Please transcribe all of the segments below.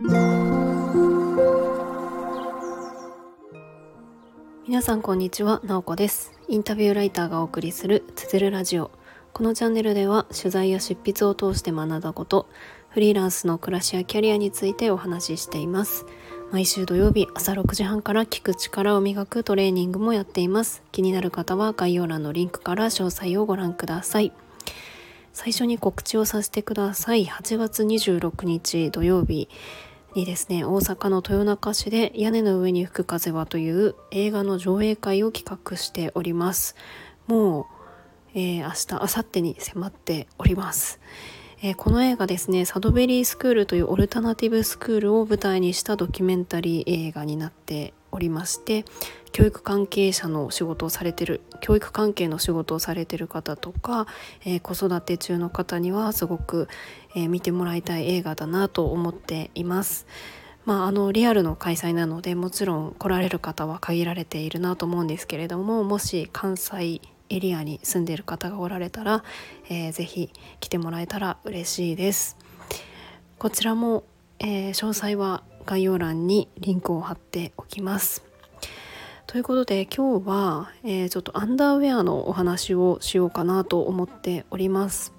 皆さんこんにちは、なおこです。インタビューライターがお送りするつづるラジオ。このチャンネルでは取材や執筆を通して学んだことフリーランスの暮らしやキャリアについてお話ししています。毎週土曜日朝6時半から聞く力を磨くトレーニングもやっています。気になる方は概要欄のリンクから詳細をご覧ください。最初に告知をさせてください。8月26日土曜日にですね大阪の豊中市で屋根の上に吹く風はという映画の上映会を企画しております。もう、えー、明日明後日に迫っております。えー、この映画ですねサドベリースクールというオルタナティブスクールを舞台にしたドキュメンタリー映画になっておりまして教育関係者の仕事をされてる教育関係の仕事をされてる方とか、えー、子育て中の方にはすごく、えー、見てもらいたい映画だなと思っています。まあ、あのリアルの開催なのでもちろん来られる方は限られているなと思うんですけれどももし関西エリアに住んでいる方がおられたら、えー、ぜひ来てもらえたら嬉しいですこちらも、えー、詳細は概要欄にリンクを貼っておきますということで今日は、えー、ちょっとアンダーウェアのお話をしようかなと思っております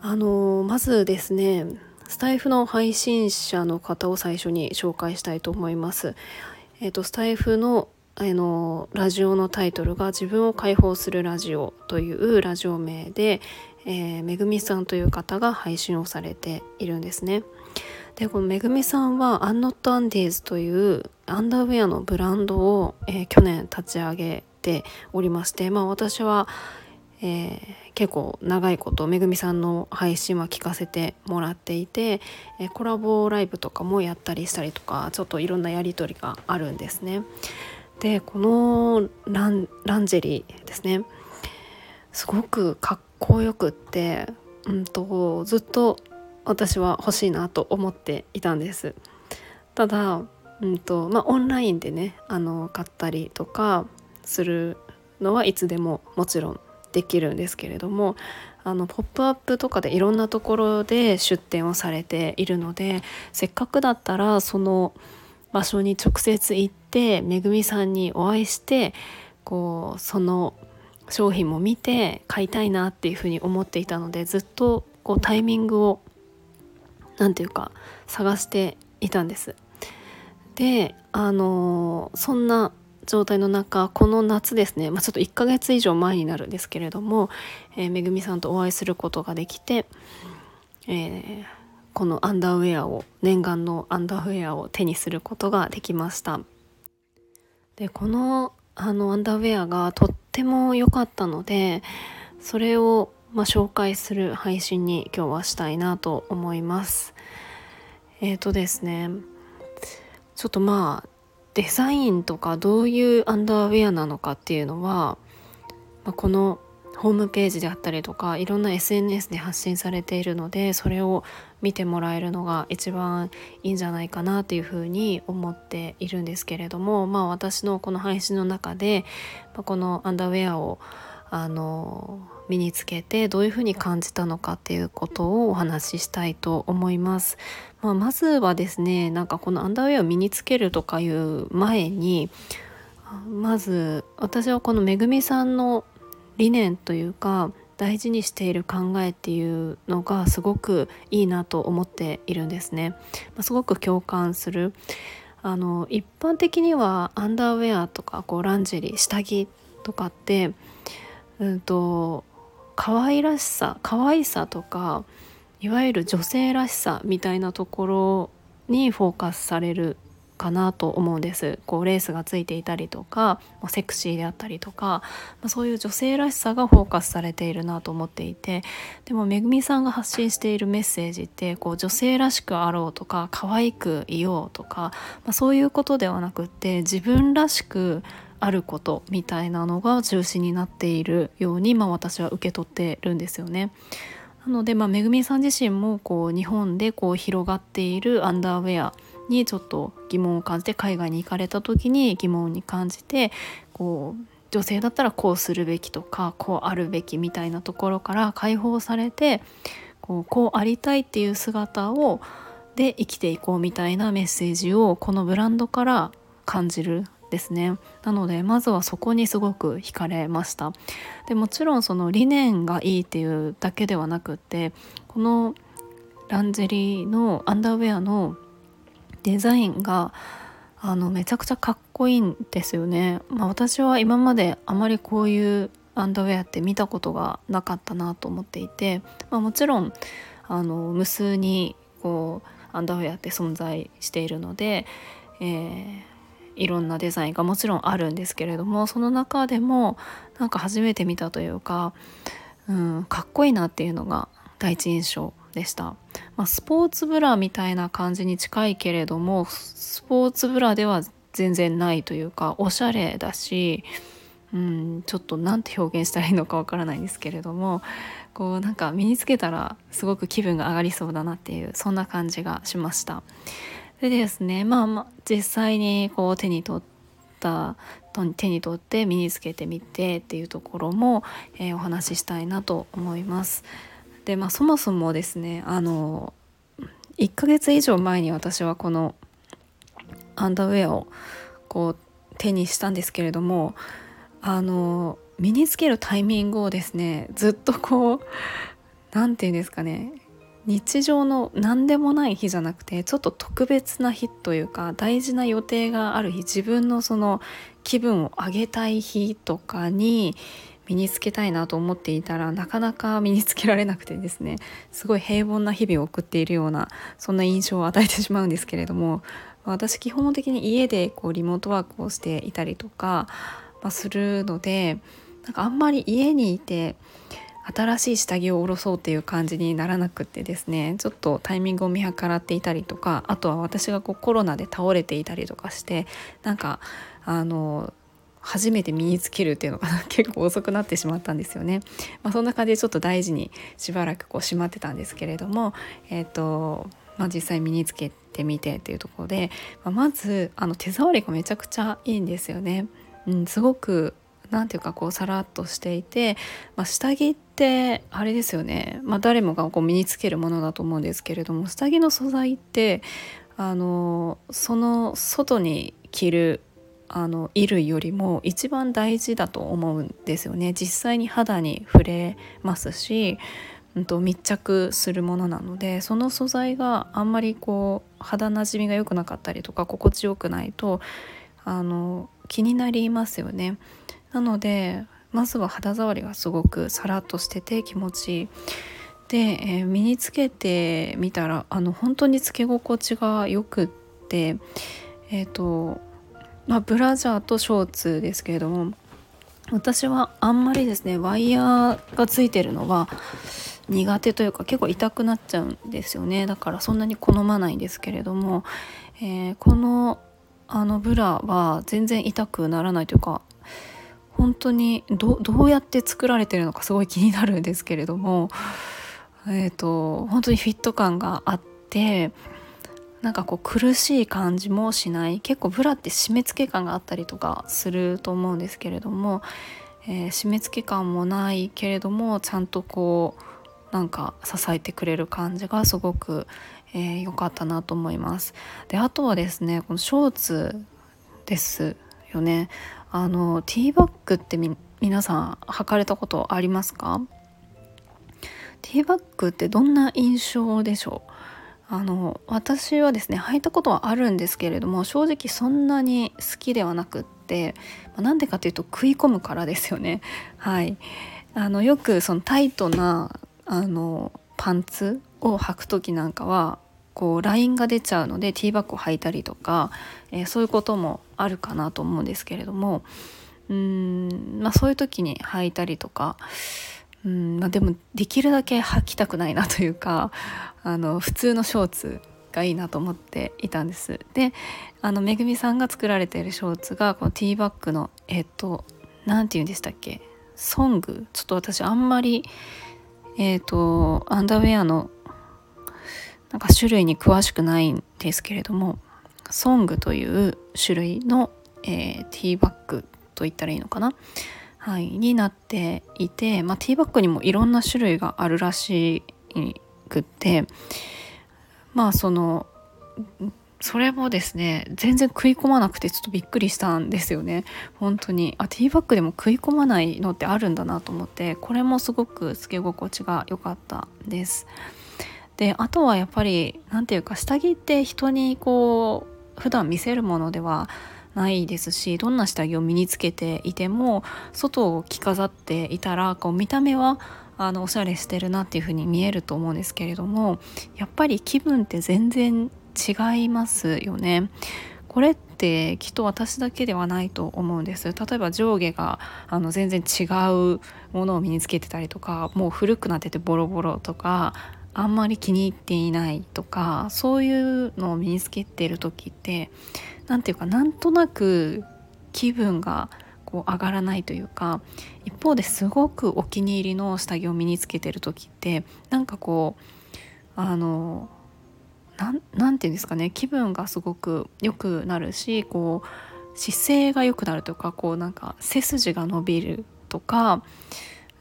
あのまずですねスタイフの配信者の方を最初に紹介したいと思います。えっ、ー、とスタイフのあのラジオのタイトルが「自分を解放するラジオ」というラジオ名で、えー、めぐみさんという方が配信をされているんですね。でこのめぐみさんはアンノットアンディーズというアンダーウェアのブランドを、えー、去年立ち上げておりましてまあ私は、えー、結構長いことめぐみさんの配信は聞かせてもらっていて、えコラボライブとかもやったりしたりとかちょっといろんなやり取りがあるんですね。でこのランランジェリーですねすごくかっこよくって、うんと、ずっと私は欲しいなと思っていたんですただ、うんとまあ、オンラインでねあの買ったりとかするのはいつでももちろんできるんですけれどもあのポップアップとかでいろんなところで出店をされているのでせっかくだったらその場所に直接行ってめぐみさんにお会いしてこうその商品も見て買いたいなっていうふうに思っていたのでずっとこうタイミングを何て言うか探していたんです。であのそんな状態の中この夏ですね、まあ、ちょっと1ヶ月以上前になるんですけれども、えー、めぐみさんとお会いすることができて、えー、このアンダーウェアを念願のアンダーウェアを手にすることができました。でこのあのアンダーウェアがとっても良かったのでそれをまあ、紹介する配信に今日はしたいなと思います。えっ、ー、とですねちょっとまあデザインとかどういうアンダーウェアなのかっていうのは、まあ、このホームページであったりとかいろんな SNS で発信されているのでそれを見てもらえるのが一番いいんじゃないかなというふうに思っているんですけれどもまあ私のこの配信の中で、まあ、このアンダーウェアをあの身につけてどういうふうに感じたのかっていうことをお話ししたいと思います。まあ、まずはですねなんかこのアンダーウェアを身につけるとかいう前にまず私はこのめぐみさんの理念というか大事にしている考えっていうのがすごくいいなと思っているんですね。まあ、すごく共感するあの一般的にはアンダーウェアとかこうランジェリー下着とかって、うんと、可愛らしさ可愛さとかいわゆる女性らしさみたいなところにフォーカスされるかなと思うんですこうレースがついていたりとかセクシーであったりとか、まあ、そういう女性らしさがフォーカスされているなと思っていてでもめぐみさんが発信しているメッセージってこう女性らしくあろうとか可愛くいようとか、まあ、そういうことではなくって自分らしくあることみたいなのが中心になっているように、まあ、私は受け取ってるんですよね。なので、まあ、めぐみさん自身もこう日本でこう広がっているアンダーウェアにちょっと疑問を感じて海外に行かれた時に疑問に感じてこう女性だったらこうするべきとかこうあるべきみたいなところから解放されてこうこうありたいっていう姿をで生きていこうみたいなメッセージをこのブランドから感じるですね。なのでまずはそこにすごく惹かれました。でもちろんその理念がいいっていうだけではなくってこのランジェリーのアンダーウェアのデザインがあのめちゃくちゃかっこいいんですよね、まあ、私は今まであまりこういうアンダーウェアって見たことがなかったなと思っていて、まあ、もちろんあの無数にこうアンダーウェアって存在しているので、えー、いろんなデザインがもちろんあるんですけれどもその中でもなんか初めて見たというか、うん、かっこいいなっていうのが第一印象でした、まあ、スポーツブラみたいな感じに近いけれどもスポーツブラでは全然ないというかおしゃれだしうんちょっと何て表現したらいいのかわからないんですけれどもこうなんか身につけたらすごく気分が上がりそうだなっていうそんな感じがしました。でですねまあまあ実際にこう手に取った手に取って身につけてみてっていうところも、えー、お話ししたいなと思います。でまあそもそもですねあの1ヶ月以上前に私はこのアンダーウェアをこう手にしたんですけれどもあの身につけるタイミングをですねずっとこう何て言うんですかね日常の何でもない日じゃなくてちょっと特別な日というか大事な予定がある日自分のその気分を上げたい日とかに身につけたいなと思っていたらなかなか身につけられなくてですねすごい平凡な日々を送っているようなそんな印象を与えてしまうんですけれども私基本的に家でこうリモートワークをしていたりとかまあ、するのでなんかあんまり家にいて新しい下着を下ろそうっていう感じにならなくってですねちょっとタイミングを見計らっていたりとかあとは私がこうコロナで倒れていたりとかしてなんかあの初めて身につけるっていうのが 結構遅くなってしまったんですよね。まあ、そんな感じでちょっと大事にしばらくこうしまってたんですけれども、えーとまあ、実際身につけてみてっていうところで、まあ、まずあの手触りがめちゃくちゃいいんですよね。うん、すごく何ていうかこうさらっとしていて、まあ、下着ってあれですよね、まあ、誰もがこう身につけるものだと思うんですけれども下着の素材ってあのその外に着るあの衣類よりも一番大事だと思うんですよね。実際に肌に触れますし、うん、と密着するものなのでその素材があんまりこう肌なじみが良くなかったりとか心地よくないとあの気になりますよね。なのでまずは肌触りがすごくさらっとしてて気持ちいい。で、えー、身につけてみたらあの本当につけ心地がよくってえっ、ー、とまあブラジャーとショーツですけれども私はあんまりですねワイヤーがついてるのは苦手というか結構痛くなっちゃうんですよね。だからそんなに好まないんですけれども、えー、このあのブラは全然痛くならないというか本当にどうやって作られてるのかすごい気になるんですけれどもえっ、ー、と本当にフィット感があってなんかこう苦しい感じもしない結構ブラって締め付け感があったりとかすると思うんですけれども、えー、締め付け感もないけれどもちゃんとこうなんか支えてくれる感じがすごくえー、かったなと思います。であとはですねこのショーツですよね。あのティーバッグって皆さん履かれたことありますか？ティーバッグってどんな印象でしょう？あの私はですね履いたことはあるんですけれども正直そんなに好きではなくってなんでかというと食い込むからですよね。はい。あのよくそのタイトなあのパンツを履く時なんかはこうラインが出ちゃうのでティーバッグを履いたりとか、えー、そういうこともあるかなと思うんですけれどもうん、まあ、そういう時に履いたりとかうん、まあ、でもできるだけ履きたくないなというか あの普通のショーツがいいなと思っていたんです。であのめぐみさんが作られているショーツがこのティーバッグのえっと何て言うんでしたっけ？ソング？ちょっと私あんまりえっ、とアンダーウェアのなんか種類に詳しくないんですけれどもソングという種類の、えー、ティーバッグと言ったらいいのかな、はい、になっていて、まあ、ティーバッグにもいろんな種類があるらしくってまあそのそれもですね全然食い込まなくてちょっとびっくりしたんですよね。本当に。あティーバッグでも食い込まないのってあるんだなと思ってこれもすごくつけ心地が良かったです。であとはやっぱり何て言うか下着って人にこう普段見せるものではないですしどんな下着を身につけていても外を着飾っていたらこう見た目はあのおしゃれしてるなっていう風に見えると思うんですけれどもやっぱり気分って全然違いますよね。これってきっと私だけではないと思うんです例えば上下があの全然違うものを身につけてたりとかもう古くなっててボロボロとかあんまり気に入っていないとかそういうのを身につけてる時って何て言うかなんとなく気分がこう上がらないというか一方ですごくお気に入りの下着を身につけてる時ってなんかこうあの何て言うんですかね気分がすごく良くなるしこう姿勢が良くなるとかこうなんか背筋が伸びるとか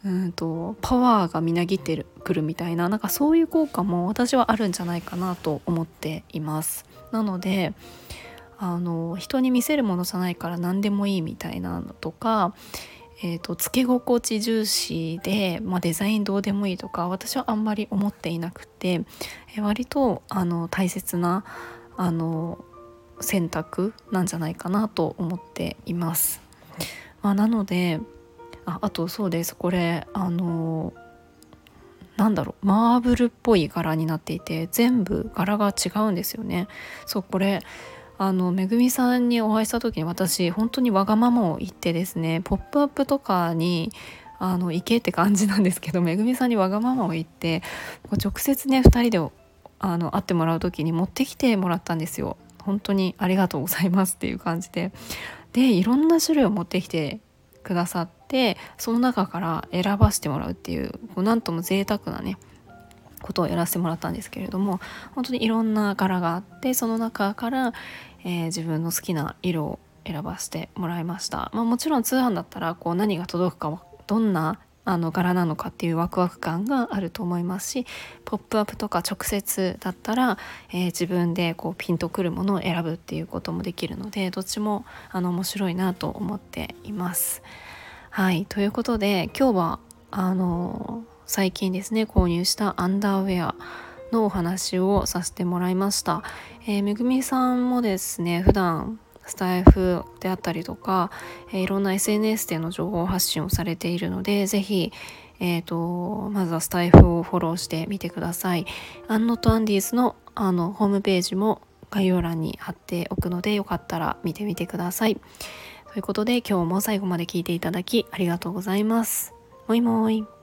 うんとパワーがみなぎってくるみたいななんかそういう効果も私はあるんじゃないかなと思っています。なのであの人に見せるものじゃないから何でもいいみたいなのとかえーと、つけ心地重視で、まあ、デザインどうでもいいとか私はあんまり思っていなくて、え、割とあの大切なあの選択なんじゃないかなと思っています。まあ、なのでああとそうですこれあのなんだろうマーブルっぽい柄になっていて全部柄が違うんですよね。そうこれあのめぐみさんにお会いした時に私本当にわがままを言ってですね「ポップアップとかにあの行けって感じなんですけどめぐみさんにわがままを言って直接ね2人であの会ってもらう時に持ってきてもらったんですよ。本当にありがとうございますっていう感じででいろんな種類を持ってきてくださってその中から選ばせてもらうっていうこうなんとも贅沢なねことをやらせてもらったんですけれども本当にいろんな柄があってその中から、えー、自分の好きな色を選ばせてもらいました、まあ、もちろん通販だったらこう何が届くかどんなあの柄なのかっていうワクワク感があると思いますし「ポップアップとか直接だったら、えー、自分でこうピンとくるものを選ぶっていうこともできるのでどっちもあの面白いなと思っています。はいということで今日はあの最近ですね購入したアンダーウェアのお話をさせてもらいました、えー、めぐみさんもですね普段スタイフであったりとか、えー、いろんな SNS での情報発信をされているのでぜひえーと、まずはスタイフをフォローしてみてください。アンノとアンディーズのあのホームページも概要欄に貼っておくのでよかったら見てみてください。ということで今日も最後まで聞いていただきありがとうございます。もいもい。